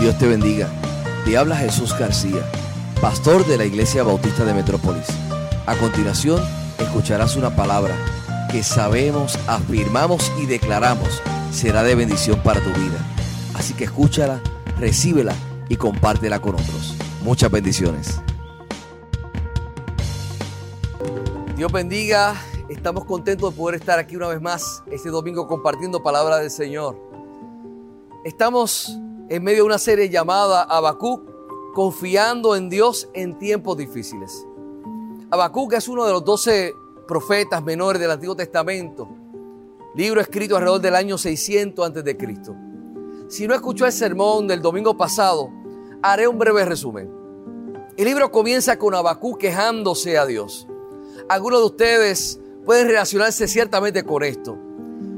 Dios te bendiga. Te habla Jesús García, pastor de la Iglesia Bautista de Metrópolis. A continuación, escucharás una palabra que sabemos, afirmamos y declaramos será de bendición para tu vida. Así que escúchala, recíbela y compártela con otros. Muchas bendiciones. Dios bendiga. Estamos contentos de poder estar aquí una vez más este domingo compartiendo palabra del Señor. Estamos en medio de una serie llamada Habacuc, confiando en Dios en tiempos difíciles. Habacuc es uno de los doce profetas menores del Antiguo Testamento, libro escrito alrededor del año 600 antes de Cristo. Si no escuchó el sermón del domingo pasado, haré un breve resumen. El libro comienza con Habacuc quejándose a Dios. Algunos de ustedes pueden relacionarse ciertamente con esto.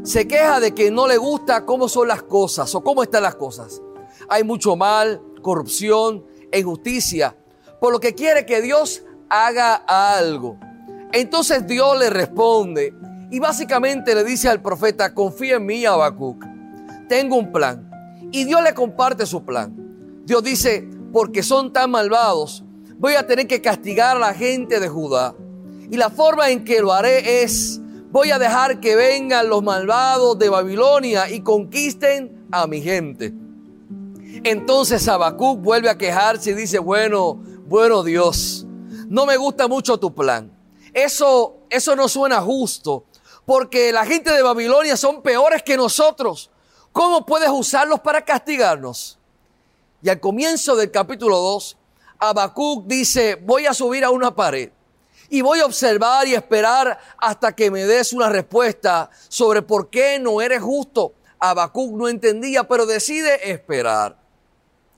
Se queja de que no le gusta cómo son las cosas o cómo están las cosas. Hay mucho mal, corrupción, injusticia, por lo que quiere que Dios haga algo. Entonces Dios le responde y básicamente le dice al profeta, confía en mí, Habacuc, tengo un plan. Y Dios le comparte su plan. Dios dice, porque son tan malvados, voy a tener que castigar a la gente de Judá. Y la forma en que lo haré es, voy a dejar que vengan los malvados de Babilonia y conquisten a mi gente. Entonces Habacuc vuelve a quejarse y dice, bueno, bueno Dios, no me gusta mucho tu plan. Eso, eso no suena justo, porque la gente de Babilonia son peores que nosotros. ¿Cómo puedes usarlos para castigarnos? Y al comienzo del capítulo 2, Habacuc dice, voy a subir a una pared y voy a observar y esperar hasta que me des una respuesta sobre por qué no eres justo. Habacuc no entendía, pero decide esperar.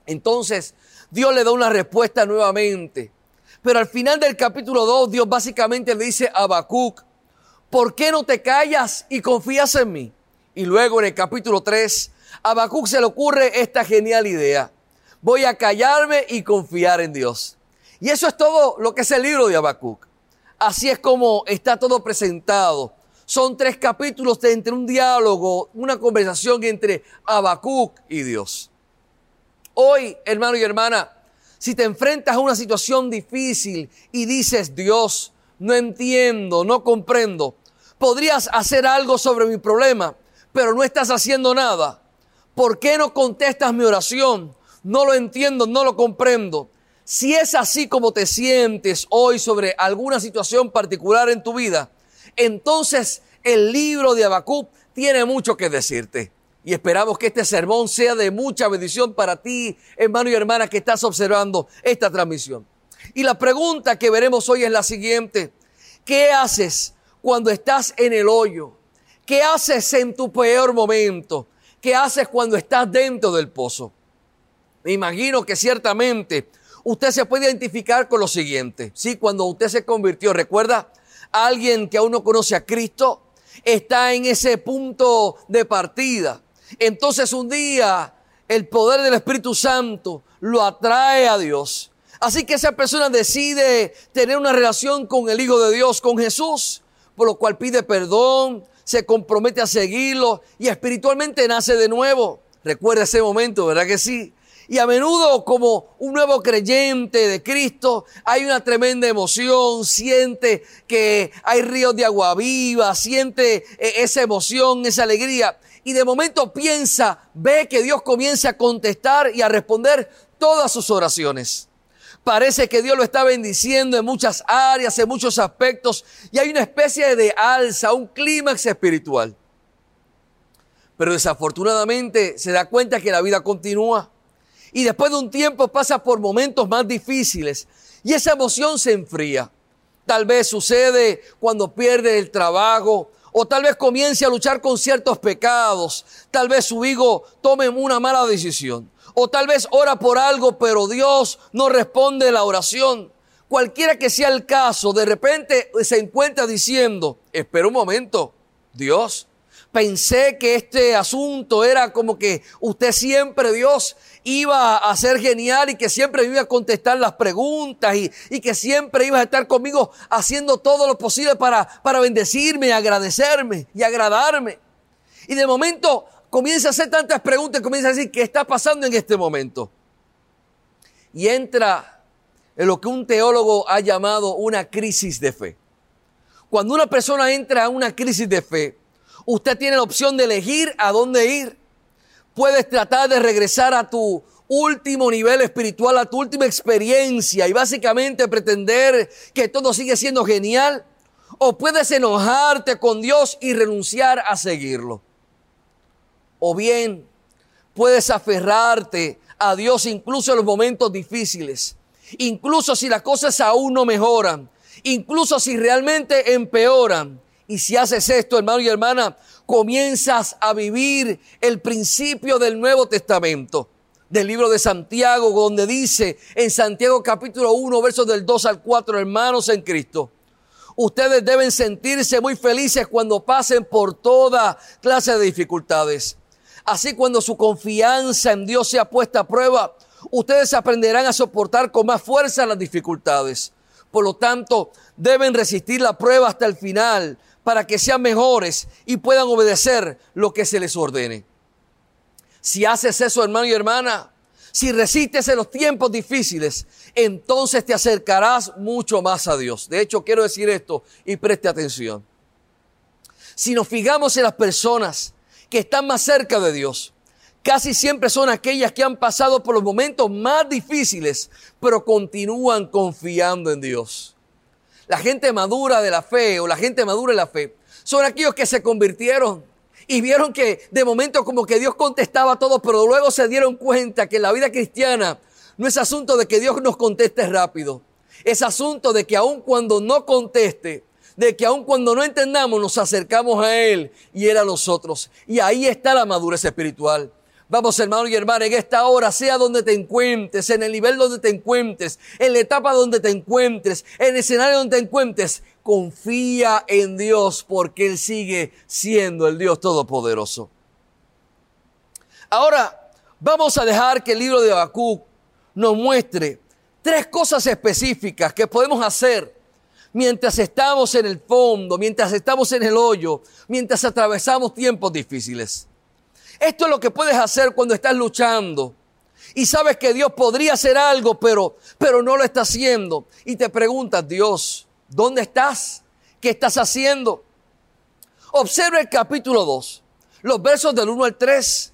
Entonces, Dios le da una respuesta nuevamente. Pero al final del capítulo 2, Dios básicamente le dice a Habacuc, ¿por qué no te callas y confías en mí? Y luego en el capítulo 3, a Habacuc se le ocurre esta genial idea. Voy a callarme y confiar en Dios. Y eso es todo lo que es el libro de Habacuc. Así es como está todo presentado. Son tres capítulos de entre un diálogo, una conversación entre Habacuc y Dios. Hoy, hermano y hermana, si te enfrentas a una situación difícil y dices, Dios, no entiendo, no comprendo, podrías hacer algo sobre mi problema, pero no estás haciendo nada. ¿Por qué no contestas mi oración? No lo entiendo, no lo comprendo. Si es así como te sientes hoy sobre alguna situación particular en tu vida, entonces el libro de Habacuc tiene mucho que decirte. Y esperamos que este sermón sea de mucha bendición para ti, hermano y hermana, que estás observando esta transmisión. Y la pregunta que veremos hoy es la siguiente. ¿Qué haces cuando estás en el hoyo? ¿Qué haces en tu peor momento? ¿Qué haces cuando estás dentro del pozo? Me imagino que ciertamente usted se puede identificar con lo siguiente. Sí, cuando usted se convirtió, recuerda, alguien que aún no conoce a Cristo está en ese punto de partida. Entonces un día el poder del Espíritu Santo lo atrae a Dios. Así que esa persona decide tener una relación con el Hijo de Dios, con Jesús, por lo cual pide perdón, se compromete a seguirlo y espiritualmente nace de nuevo. Recuerda ese momento, ¿verdad que sí? Y a menudo como un nuevo creyente de Cristo hay una tremenda emoción, siente que hay ríos de agua viva, siente eh, esa emoción, esa alegría. Y de momento piensa, ve que Dios comienza a contestar y a responder todas sus oraciones. Parece que Dios lo está bendiciendo en muchas áreas, en muchos aspectos, y hay una especie de alza, un clímax espiritual. Pero desafortunadamente se da cuenta que la vida continúa y después de un tiempo pasa por momentos más difíciles y esa emoción se enfría. Tal vez sucede cuando pierde el trabajo o tal vez comience a luchar con ciertos pecados. Tal vez su hijo tome una mala decisión. O tal vez ora por algo, pero Dios no responde la oración. Cualquiera que sea el caso, de repente se encuentra diciendo, espera un momento, Dios, pensé que este asunto era como que usted siempre, Dios, iba a ser genial y que siempre iba a contestar las preguntas y, y, que siempre iba a estar conmigo haciendo todo lo posible para, para bendecirme, agradecerme y agradarme. Y de momento comienza a hacer tantas preguntas, comienza a decir, ¿qué está pasando en este momento? y entra en lo que un teólogo ha llamado una crisis de fe. Cuando una persona entra a una crisis de fe, usted tiene la opción de elegir a dónde ir. Puedes tratar de regresar a tu último nivel espiritual, a tu última experiencia y básicamente pretender que todo sigue siendo genial. O puedes enojarte con Dios y renunciar a seguirlo. O bien puedes aferrarte a Dios incluso en los momentos difíciles. Incluso si las cosas aún no mejoran. Incluso si realmente empeoran. Y si haces esto, hermano y hermana, comienzas a vivir el principio del Nuevo Testamento del libro de Santiago, donde dice en Santiago capítulo 1, versos del 2 al 4, hermanos en Cristo. Ustedes deben sentirse muy felices cuando pasen por toda clase de dificultades. Así cuando su confianza en Dios sea puesta a prueba, ustedes aprenderán a soportar con más fuerza las dificultades. Por lo tanto, deben resistir la prueba hasta el final para que sean mejores y puedan obedecer lo que se les ordene. Si haces eso, hermano y hermana, si resistes en los tiempos difíciles, entonces te acercarás mucho más a Dios. De hecho, quiero decir esto y preste atención. Si nos fijamos en las personas que están más cerca de Dios, casi siempre son aquellas que han pasado por los momentos más difíciles, pero continúan confiando en Dios. La gente madura de la fe o la gente madura de la fe son aquellos que se convirtieron y vieron que de momento como que Dios contestaba todo, pero luego se dieron cuenta que la vida cristiana no es asunto de que Dios nos conteste rápido. Es asunto de que aun cuando no conteste, de que aun cuando no entendamos, nos acercamos a Él y Él a nosotros. Y ahí está la madurez espiritual. Vamos, hermano y hermana, en esta hora, sea donde te encuentres, en el nivel donde te encuentres, en la etapa donde te encuentres, en el escenario donde te encuentres, confía en Dios porque Él sigue siendo el Dios Todopoderoso. Ahora, vamos a dejar que el libro de Habacuc nos muestre tres cosas específicas que podemos hacer mientras estamos en el fondo, mientras estamos en el hoyo, mientras atravesamos tiempos difíciles. Esto es lo que puedes hacer cuando estás luchando y sabes que Dios podría hacer algo, pero, pero no lo está haciendo. Y te preguntas, Dios, ¿Dónde estás? ¿Qué estás haciendo? Observa el capítulo 2, los versos del 1 al 3.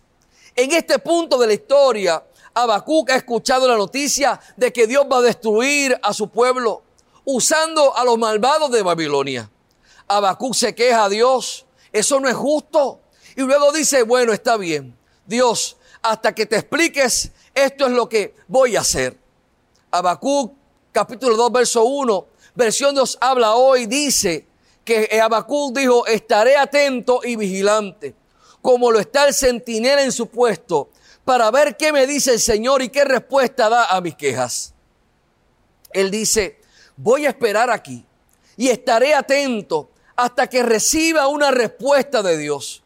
En este punto de la historia, Habacuc ha escuchado la noticia de que Dios va a destruir a su pueblo usando a los malvados de Babilonia. Habacuc se queja a Dios, eso no es justo. Y luego dice, bueno, está bien, Dios, hasta que te expliques, esto es lo que voy a hacer. Habacuc, capítulo 2, verso 1, versión Dios habla hoy dice que Habacuc dijo, estaré atento y vigilante, como lo está el centinela en su puesto, para ver qué me dice el Señor y qué respuesta da a mis quejas. Él dice, voy a esperar aquí y estaré atento hasta que reciba una respuesta de Dios.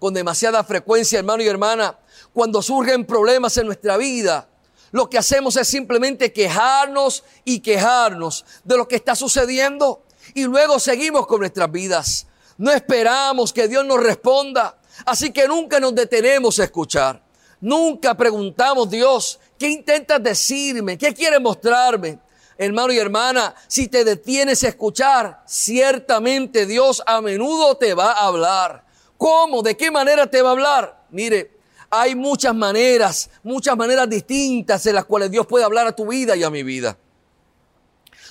Con demasiada frecuencia, hermano y hermana, cuando surgen problemas en nuestra vida, lo que hacemos es simplemente quejarnos y quejarnos de lo que está sucediendo y luego seguimos con nuestras vidas. No esperamos que Dios nos responda, así que nunca nos detenemos a escuchar. Nunca preguntamos, Dios, ¿qué intentas decirme? ¿Qué quieres mostrarme? Hermano y hermana, si te detienes a escuchar, ciertamente Dios a menudo te va a hablar. ¿Cómo? ¿De qué manera te va a hablar? Mire, hay muchas maneras, muchas maneras distintas en las cuales Dios puede hablar a tu vida y a mi vida.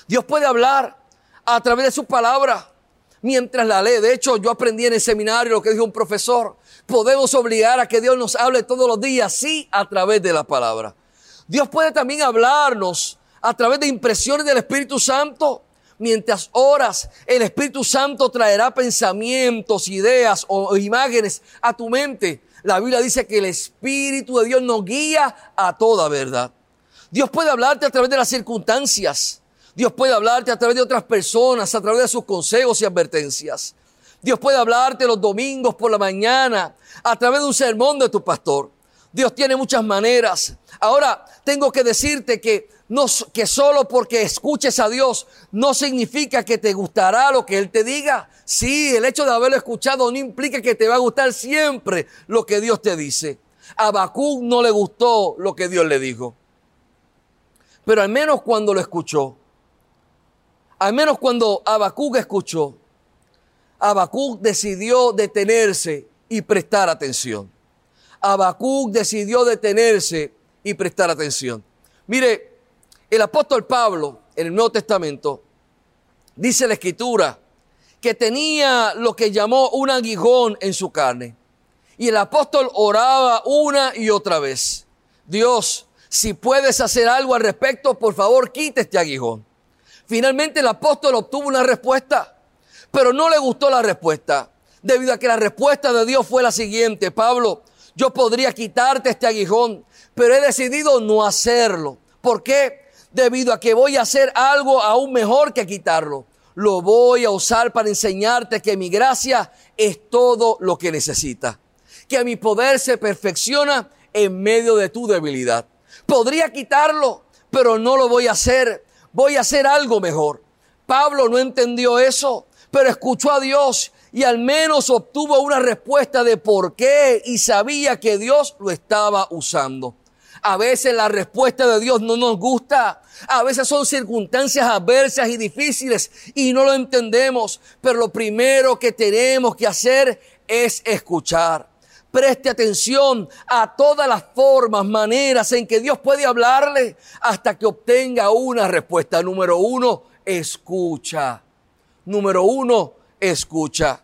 Dios puede hablar a través de su palabra mientras la lee. De hecho, yo aprendí en el seminario lo que dijo un profesor. Podemos obligar a que Dios nos hable todos los días, sí, a través de la palabra. Dios puede también hablarnos a través de impresiones del Espíritu Santo. Mientras oras, el Espíritu Santo traerá pensamientos, ideas o imágenes a tu mente la Biblia dice que el Espíritu de Dios nos guía a toda verdad. Dios puede hablarte a través de las circunstancias. Dios puede hablarte a través de otras personas, a través de sus consejos y advertencias. Dios puede hablarte los domingos por la mañana, a través de un sermón de tu pastor. Dios tiene muchas maneras. Ahora, tengo que decirte que no, que solo porque escuches a Dios no significa que te gustará lo que Él te diga. Sí, el hecho de haberlo escuchado no implica que te va a gustar siempre lo que Dios te dice. A no le gustó lo que Dios le dijo. Pero al menos cuando lo escuchó, al menos cuando Habacuc escuchó, Habacuc decidió detenerse y prestar atención. Habacuc decidió detenerse y prestar atención. Mire, el apóstol Pablo en el Nuevo Testamento dice la escritura que tenía lo que llamó un aguijón en su carne. Y el apóstol oraba una y otra vez. Dios, si puedes hacer algo al respecto, por favor, quite este aguijón. Finalmente el apóstol obtuvo una respuesta, pero no le gustó la respuesta, debido a que la respuesta de Dios fue la siguiente, Pablo, yo podría quitarte este aguijón, pero he decidido no hacerlo. ¿Por qué? Debido a que voy a hacer algo aún mejor que quitarlo. Lo voy a usar para enseñarte que mi gracia es todo lo que necesitas que mi poder se perfecciona en medio de tu debilidad. Podría quitarlo, pero no lo voy a hacer. Voy a hacer algo mejor. Pablo no entendió eso, pero escuchó a Dios y al menos obtuvo una respuesta de por qué y sabía que Dios lo estaba usando. A veces la respuesta de Dios no nos gusta. A veces son circunstancias adversas y difíciles y no lo entendemos. Pero lo primero que tenemos que hacer es escuchar. Preste atención a todas las formas, maneras en que Dios puede hablarle hasta que obtenga una respuesta. Número uno, escucha. Número uno, escucha.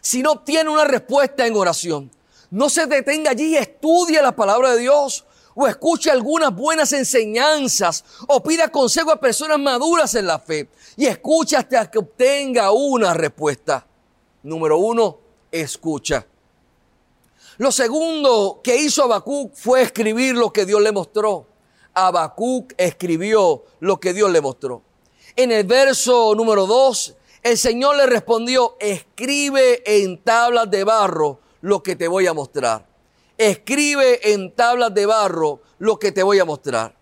Si no obtiene una respuesta en oración, no se detenga allí estudie la palabra de Dios o escuche algunas buenas enseñanzas o pida consejo a personas maduras en la fe y escuche hasta que obtenga una respuesta. Número uno, escucha. Lo segundo que hizo Habacuc fue escribir lo que Dios le mostró. Habacuc escribió lo que Dios le mostró. En el verso número 2, el Señor le respondió, escribe en tablas de barro lo que te voy a mostrar. Escribe en tablas de barro lo que te voy a mostrar.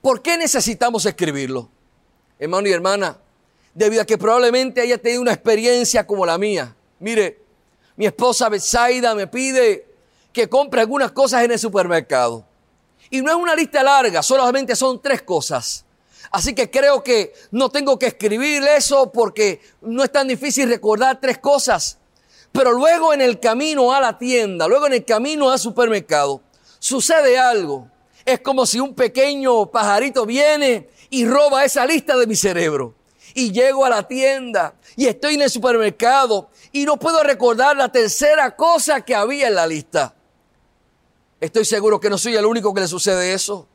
¿Por qué necesitamos escribirlo? Hermano y hermana, debido a que probablemente haya tenido una experiencia como la mía. Mire, mi esposa Betsaida me pide que compre algunas cosas en el supermercado. Y no es una lista larga, solamente son tres cosas. Así que creo que no tengo que escribir eso porque no es tan difícil recordar tres cosas. Pero luego en el camino a la tienda, luego en el camino al supermercado, sucede algo. Es como si un pequeño pajarito viene y roba esa lista de mi cerebro. Y llego a la tienda y estoy en el supermercado y no puedo recordar la tercera cosa que había en la lista. Estoy seguro que no soy el único que le sucede eso.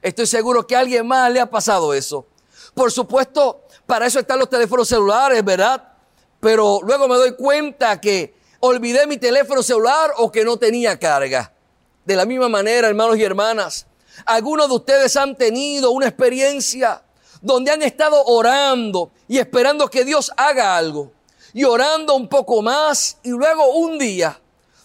Estoy seguro que a alguien más le ha pasado eso. Por supuesto, para eso están los teléfonos celulares, ¿verdad? Pero luego me doy cuenta que olvidé mi teléfono celular o que no tenía carga. De la misma manera, hermanos y hermanas, algunos de ustedes han tenido una experiencia donde han estado orando y esperando que Dios haga algo y orando un poco más y luego un día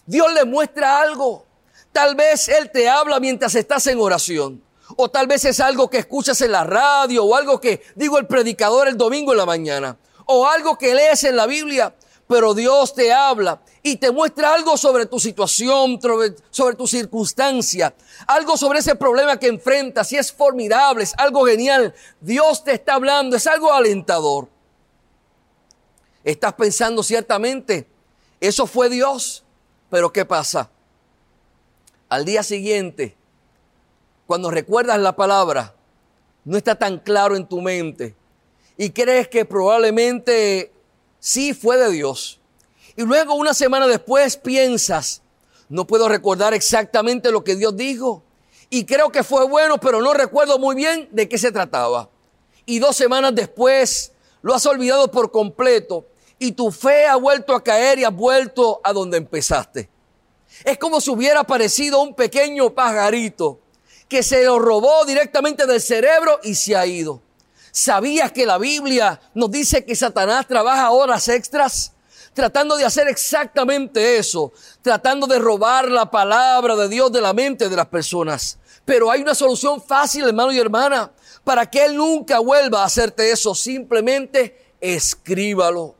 Dios le muestra algo. Tal vez Él te habla mientras estás en oración. O tal vez es algo que escuchas en la radio o algo que digo el predicador el domingo en la mañana. O algo que lees en la Biblia. Pero Dios te habla y te muestra algo sobre tu situación, sobre tu circunstancia, algo sobre ese problema que enfrentas y es formidable, es algo genial. Dios te está hablando, es algo alentador. Estás pensando ciertamente, eso fue Dios, pero ¿qué pasa? Al día siguiente, cuando recuerdas la palabra, no está tan claro en tu mente y crees que probablemente sí fue de Dios. Y luego una semana después piensas, no puedo recordar exactamente lo que Dios dijo. Y creo que fue bueno, pero no recuerdo muy bien de qué se trataba. Y dos semanas después lo has olvidado por completo y tu fe ha vuelto a caer y has vuelto a donde empezaste. Es como si hubiera aparecido un pequeño pajarito que se lo robó directamente del cerebro y se ha ido. ¿Sabías que la Biblia nos dice que Satanás trabaja horas extras? Tratando de hacer exactamente eso, tratando de robar la palabra de Dios de la mente de las personas. Pero hay una solución fácil, hermano y hermana, para que Él nunca vuelva a hacerte eso. Simplemente escríbalo.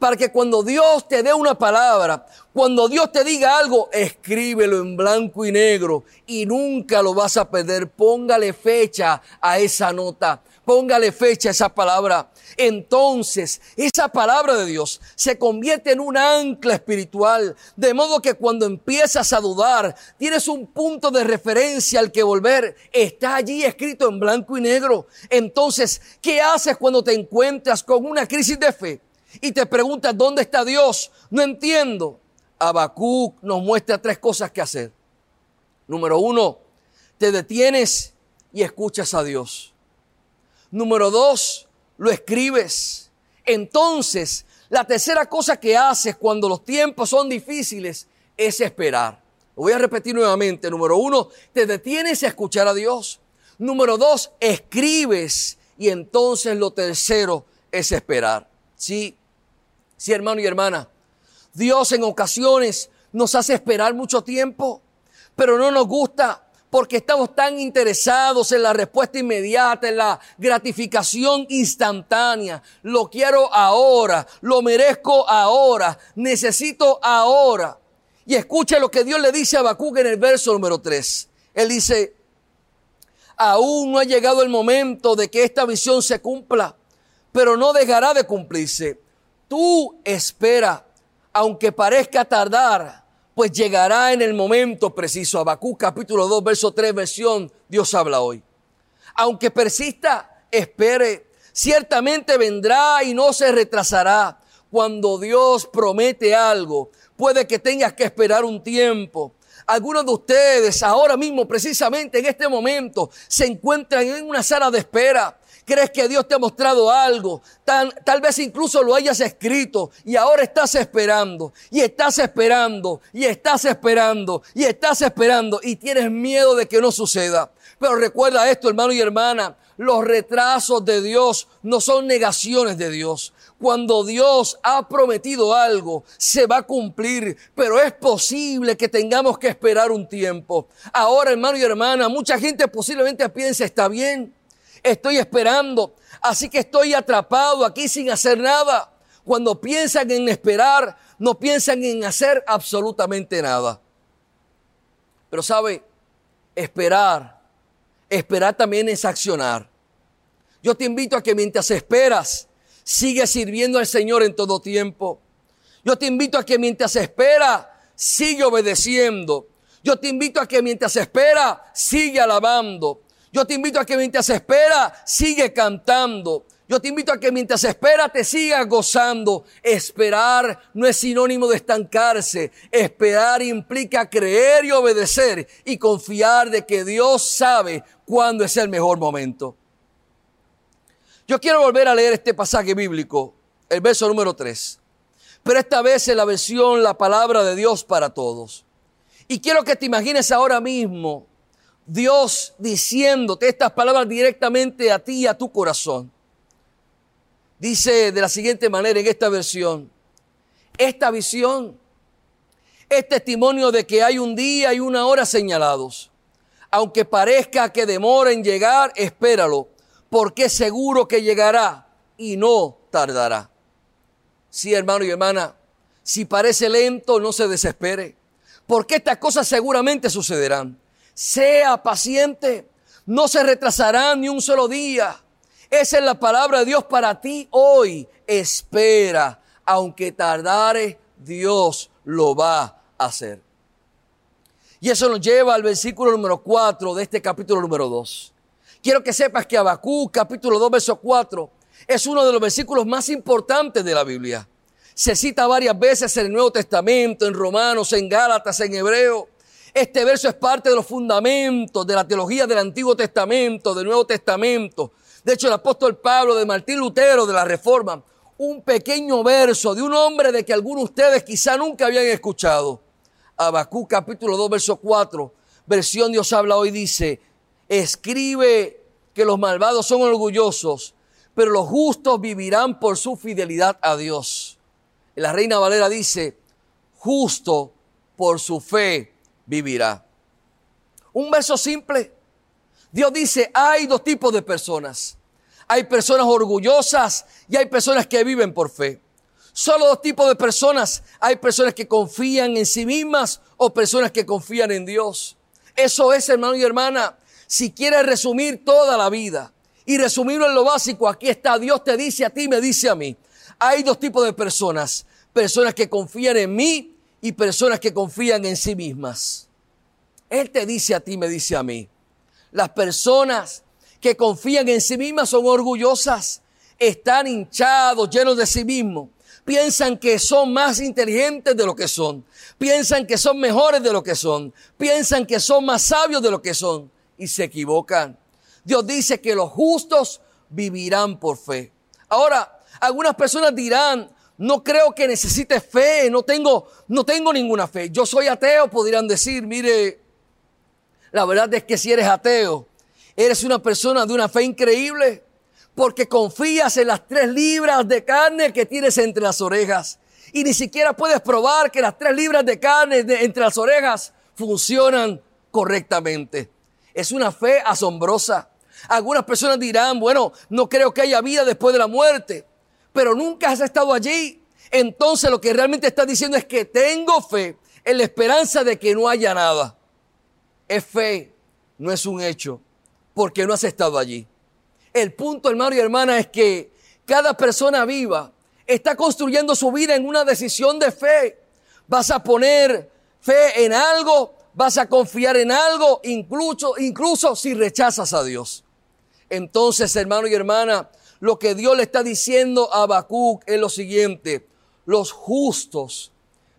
para que cuando Dios te dé una palabra, cuando Dios te diga algo, escríbelo en blanco y negro y nunca lo vas a perder. Póngale fecha a esa nota. Póngale fecha a esa palabra. Entonces, esa palabra de Dios se convierte en un ancla espiritual. De modo que cuando empiezas a dudar, tienes un punto de referencia al que volver. Está allí escrito en blanco y negro. Entonces, ¿qué haces cuando te encuentras con una crisis de fe? y te preguntas, ¿dónde está Dios? No entiendo. Habacuc nos muestra tres cosas que hacer. Número uno, te detienes y escuchas a Dios. Número dos, lo escribes. Entonces, la tercera cosa que haces cuando los tiempos son difíciles es esperar. Lo voy a repetir nuevamente. Número uno, te detienes a escuchar a Dios. Número dos, escribes. Y entonces lo tercero es esperar. Sí, Sí, hermano y hermana, Dios en ocasiones nos hace esperar mucho tiempo, pero no nos gusta porque estamos tan interesados en la respuesta inmediata, en la gratificación instantánea. Lo quiero ahora, lo merezco ahora, necesito ahora. Y escuche lo que Dios le dice a Habacuc en el verso número 3. Él dice, aún no ha llegado el momento de que esta visión se cumpla, pero no dejará de cumplirse Tú espera, aunque parezca tardar, pues llegará en el momento preciso. Habacuc capítulo 2, verso 3, versión, Dios habla hoy. Aunque persista, espere. Ciertamente vendrá y no se retrasará. Cuando Dios promete algo, puede que tengas que esperar un tiempo. Algunos de ustedes ahora mismo, precisamente en este momento, se encuentran en una sala de espera crees que Dios te ha mostrado algo, tal, vez incluso lo hayas escrito y ahora estás esperando y estás esperando y estás esperando y estás esperando y tienes miedo de que no suceda. Pero recuerda esto, hermano y hermana, los retrasos de Dios no son negaciones de Dios. Cuando Dios ha prometido algo, se va a cumplir, pero es posible que tengamos que esperar un tiempo. Ahora, hermano y hermana, mucha gente posiblemente piensa, está bien, estoy esperando, así que estoy atrapado aquí sin hacer nada. Cuando piensan en esperar, no piensan en hacer absolutamente nada. Pero sabe, esperar, esperar también es accionar. Yo te invito a que mientras esperas, sigue sirviendo al Señor en todo tiempo. Yo te invito a que mientras espera, sigue obedeciendo. Yo te invito a que mientras espera, sigue alabando. Yo te invito a que mientras espera, sigue cantando. Yo te invito a que mientras espera te sigas gozando. Esperar no es sinónimo de estancarse. Esperar implica creer y obedecer y confiar de que Dios sabe cuándo es el mejor momento. Yo quiero volver a leer este pasaje bíblico, el verso número 3. Pero esta vez en la versión La palabra de Dios para todos. Y quiero que te imagines ahora mismo Dios diciéndote estas palabras directamente a ti y a tu corazón. Dice de la siguiente manera en esta versión, esta visión es testimonio de que hay un día y una hora señalados. Aunque parezca que demora en llegar, espéralo, porque es seguro que llegará y no tardará. Sí, hermano y hermana, si parece lento, no se desespere, porque estas cosas seguramente sucederán sea paciente, no se retrasará ni un solo día. Esa es la palabra de Dios para ti hoy. Espera, aunque tardare, Dios lo va a hacer. Y eso nos lleva al versículo número 4 de este capítulo número 2. Quiero que sepas que Habacuc, capítulo 2, verso 4, es uno de los versículos más importantes de la Biblia. Se cita varias veces en el Nuevo Testamento, en Romanos, en Gálatas, en Hebreo. Este verso es parte de los fundamentos de la teología del Antiguo Testamento, del Nuevo Testamento. De hecho, el apóstol Pablo de Martín Lutero de la Reforma, un pequeño verso de un hombre de que algunos de ustedes quizá nunca habían escuchado. Abacú capítulo 2, verso 4, versión Dios habla hoy, dice, escribe que los malvados son orgullosos, pero los justos vivirán por su fidelidad a Dios. La Reina Valera dice, justo por su fe vivirá. Un verso simple. Dios dice, hay dos tipos de personas. Hay personas orgullosas y hay personas que viven por fe. Solo dos tipos de personas. Hay personas que confían en sí mismas o personas que confían en Dios. Eso es, hermano y hermana. Si quieres resumir toda la vida y resumirlo en lo básico, aquí está. Dios te dice a ti, me dice a mí. Hay dos tipos de personas. Personas que confían en mí y personas que confían en sí mismas. Él te dice a ti, me dice a mí. Las personas que confían en sí mismas son orgullosas, están hinchados, llenos de sí mismos. Piensan que son más inteligentes de lo que son. Piensan que son mejores de lo que son. Piensan que son más sabios de lo que son. Y se equivocan. Dios dice que los justos vivirán por fe. Ahora, algunas personas dirán, no creo que necesite fe, no tengo, no tengo ninguna fe. Yo soy ateo, podrían decir, mire, la verdad es que si eres ateo, eres una persona de una fe increíble porque confías en las tres libras de carne que tienes entre las orejas. Y ni siquiera puedes probar que las tres libras de carne entre las orejas funcionan correctamente. Es una fe asombrosa. Algunas personas dirán, bueno, no creo que haya vida después de la muerte, pero nunca has estado allí. Entonces lo que realmente está diciendo es que tengo fe en la esperanza de que no haya nada. Es fe, no es un hecho, porque no has estado allí. El punto, hermano y hermana, es que cada persona viva está construyendo su vida en una decisión de fe. Vas a poner fe en algo, vas a confiar en algo, incluso, incluso si rechazas a Dios. Entonces, hermano y hermana, lo que Dios le está diciendo a Habacuc es lo siguiente: los justos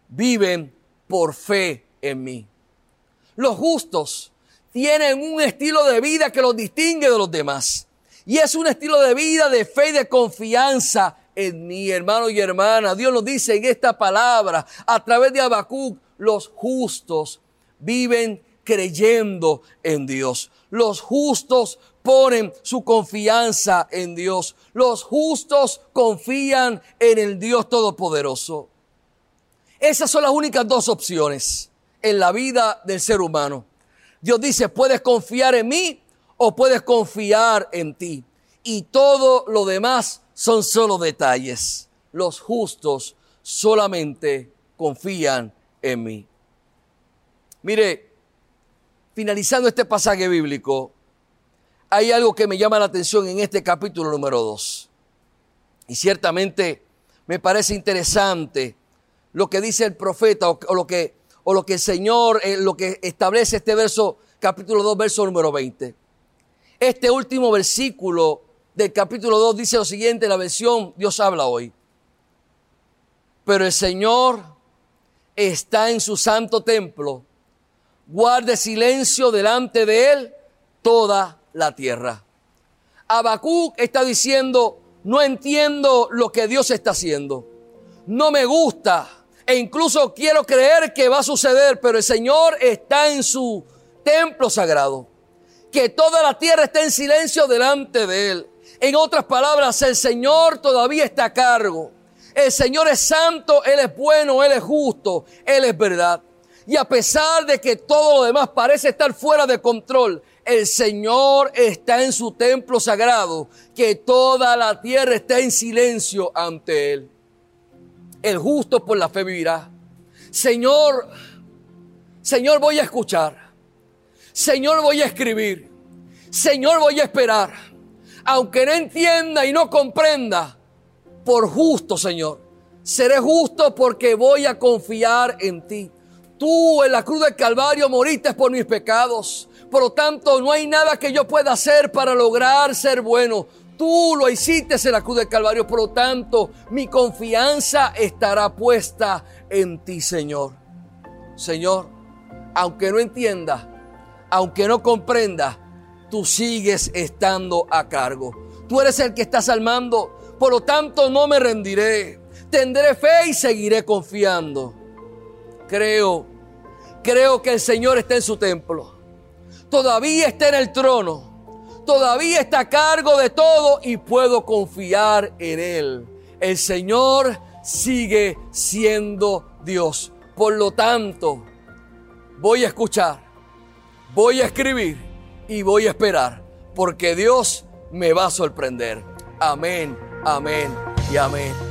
viven por fe en mí. Los justos tienen un estilo de vida que los distingue de los demás. Y es un estilo de vida de fe y de confianza en mi hermano y hermana. Dios nos dice en esta palabra, a través de Habacuc, los justos viven creyendo en Dios. Los justos ponen su confianza en Dios. Los justos confían en el Dios Todopoderoso. Esas son las únicas dos opciones en la vida del ser humano. Dios dice, puedes confiar en mí o puedes confiar en ti. Y todo lo demás son solo detalles. Los justos solamente confían en mí. Mire, finalizando este pasaje bíblico, hay algo que me llama la atención en este capítulo número 2. Y ciertamente me parece interesante lo que dice el profeta o, lo, que, o lo que el Señor, eh, lo que establece este verso, capítulo 2, verso número 20. Este último versículo del capítulo 2 dice lo siguiente, la versión Dios habla hoy. Pero el Señor está en su santo templo. Guarde silencio delante de él toda la tierra. Habacuc está diciendo, no entiendo lo que Dios está haciendo. No me gusta e incluso quiero creer que va a suceder, pero el Señor está en su templo sagrado que toda la tierra esté en silencio delante de Él. En otras palabras, el Señor todavía está a cargo. El Señor es santo, Él es bueno, Él es justo, Él es verdad. Y a pesar de que todo lo demás parece estar fuera de control, el Señor está en su templo sagrado, que toda la tierra está en silencio ante Él. El justo por la fe vivirá. Señor, Señor, voy a escuchar. Señor, voy a escribir. Señor, voy a esperar. Aunque no entienda y no comprenda, por justo, Señor. Seré justo porque voy a confiar en ti. Tú en la cruz del Calvario moriste por mis pecados. Por lo tanto, no hay nada que yo pueda hacer para lograr ser bueno. Tú lo hiciste en la cruz del Calvario. Por lo tanto, mi confianza estará puesta en ti, Señor. Señor, aunque no entienda, aunque no comprenda, tú sigues estando a cargo. Tú eres el que estás al mando, por lo tanto no me rendiré. Tendré fe y seguiré confiando. Creo, creo que el Señor está en su templo. Todavía está en el trono. Todavía está a cargo de todo y puedo confiar en Él. El Señor sigue siendo Dios. Por lo tanto, voy a escuchar voy a escribir y voy a esperar, porque Dios me va a sorprender. Amén, amén y amén.